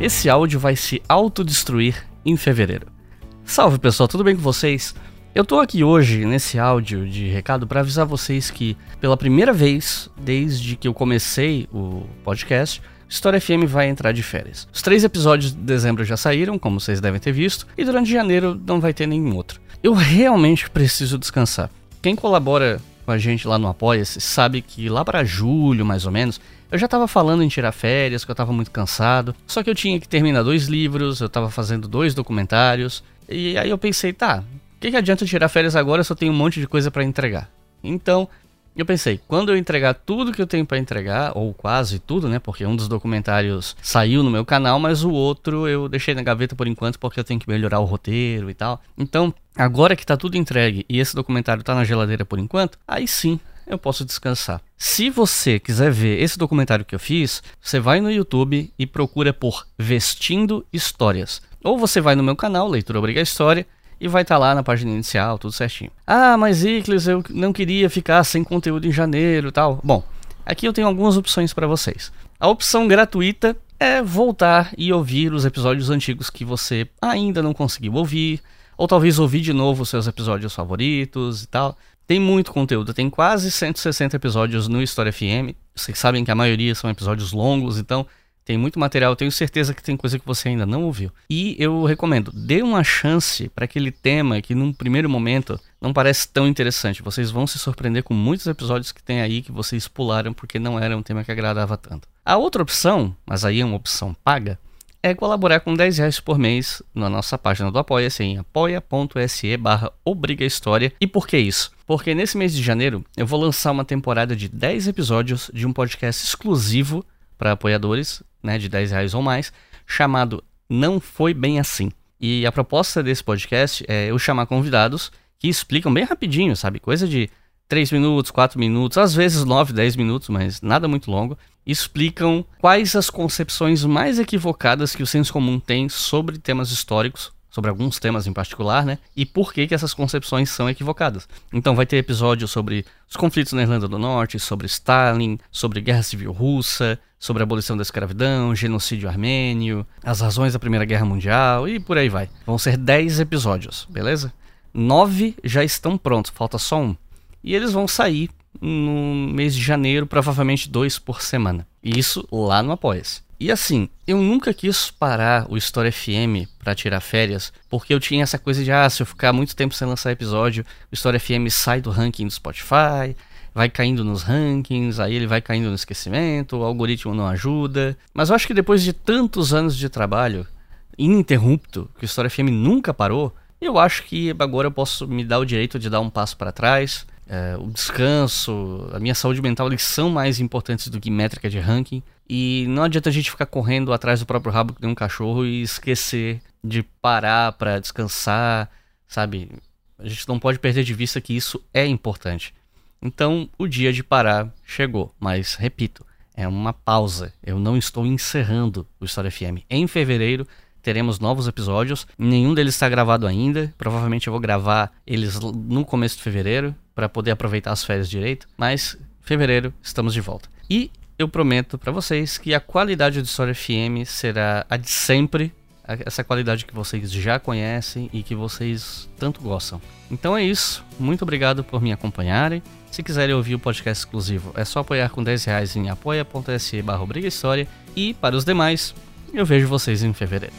esse áudio vai se autodestruir em fevereiro. Salve pessoal, tudo bem com vocês? Eu tô aqui hoje nesse áudio de recado para avisar vocês que pela primeira vez desde que eu comecei o podcast, História FM vai entrar de férias. Os três episódios de dezembro já saíram, como vocês devem ter visto, e durante janeiro não vai ter nenhum outro. Eu realmente preciso descansar. Quem colabora com a gente lá no Apoia-se sabe que lá para julho, mais ou menos, eu já tava falando em tirar férias, que eu tava muito cansado. Só que eu tinha que terminar dois livros, eu tava fazendo dois documentários. E aí eu pensei, tá, o que, que adianta tirar férias agora se eu tenho um monte de coisa para entregar? Então, eu pensei, quando eu entregar tudo que eu tenho para entregar, ou quase tudo, né? Porque um dos documentários saiu no meu canal, mas o outro eu deixei na gaveta por enquanto porque eu tenho que melhorar o roteiro e tal. Então, agora que tá tudo entregue e esse documentário tá na geladeira por enquanto, aí sim eu posso descansar. Se você quiser ver esse documentário que eu fiz, você vai no YouTube e procura por Vestindo Histórias. Ou você vai no meu canal, Leitura Obriga História, e vai estar tá lá na página inicial, tudo certinho. Ah, mas Iclis, eu não queria ficar sem conteúdo em janeiro tal. Bom, aqui eu tenho algumas opções para vocês. A opção gratuita é voltar e ouvir os episódios antigos que você ainda não conseguiu ouvir, ou talvez ouvir de novo os seus episódios favoritos e tal. Tem muito conteúdo, tem quase 160 episódios no História FM. Vocês sabem que a maioria são episódios longos, então tem muito material, tenho certeza que tem coisa que você ainda não ouviu. E eu recomendo, dê uma chance para aquele tema que num primeiro momento não parece tão interessante. Vocês vão se surpreender com muitos episódios que tem aí que vocês pularam porque não era um tema que agradava tanto. A outra opção, mas aí é uma opção paga, é colaborar com 10 reais por mês na nossa página do Apoia-se em apoia.se barra História. E por que isso? Porque nesse mês de janeiro eu vou lançar uma temporada de 10 episódios de um podcast exclusivo para apoiadores, né, de 10 reais ou mais, chamado Não Foi Bem Assim. E a proposta desse podcast é eu chamar convidados que explicam bem rapidinho, sabe? Coisa de 3 minutos, 4 minutos, às vezes 9, 10 minutos, mas nada muito longo. Explicam quais as concepções mais equivocadas que o senso comum tem sobre temas históricos sobre alguns temas em particular, né? E por que, que essas concepções são equivocadas. Então vai ter episódios sobre os conflitos na Irlanda do Norte, sobre Stalin, sobre Guerra Civil Russa, sobre a abolição da escravidão, genocídio armênio, as razões da Primeira Guerra Mundial e por aí vai. Vão ser 10 episódios, beleza? Nove já estão prontos, falta só um. E eles vão sair no mês de janeiro, provavelmente dois por semana. Isso lá no Apoia-se. E assim, eu nunca quis parar o História FM para tirar férias, porque eu tinha essa coisa de, ah, se eu ficar muito tempo sem lançar episódio, o História FM sai do ranking do Spotify, vai caindo nos rankings, aí ele vai caindo no esquecimento, o algoritmo não ajuda. Mas eu acho que depois de tantos anos de trabalho ininterrupto, que o História FM nunca parou, eu acho que agora eu posso me dar o direito de dar um passo para trás. É, o descanso, a minha saúde mental, eles são mais importantes do que métrica de ranking. E não adianta a gente ficar correndo atrás do próprio rabo que nem um cachorro e esquecer de parar para descansar, sabe? A gente não pode perder de vista que isso é importante. Então, o dia de parar chegou, mas repito, é uma pausa. Eu não estou encerrando o História FM. Em fevereiro teremos novos episódios. Nenhum deles está gravado ainda. Provavelmente eu vou gravar eles no começo de fevereiro para poder aproveitar as férias direito. Mas fevereiro estamos de volta. E eu prometo para vocês que a qualidade do História FM será a de sempre, essa qualidade que vocês já conhecem e que vocês tanto gostam. Então é isso, muito obrigado por me acompanharem. Se quiserem ouvir o podcast exclusivo, é só apoiar com 10 reais em apoia.se barra. E para os demais, eu vejo vocês em fevereiro.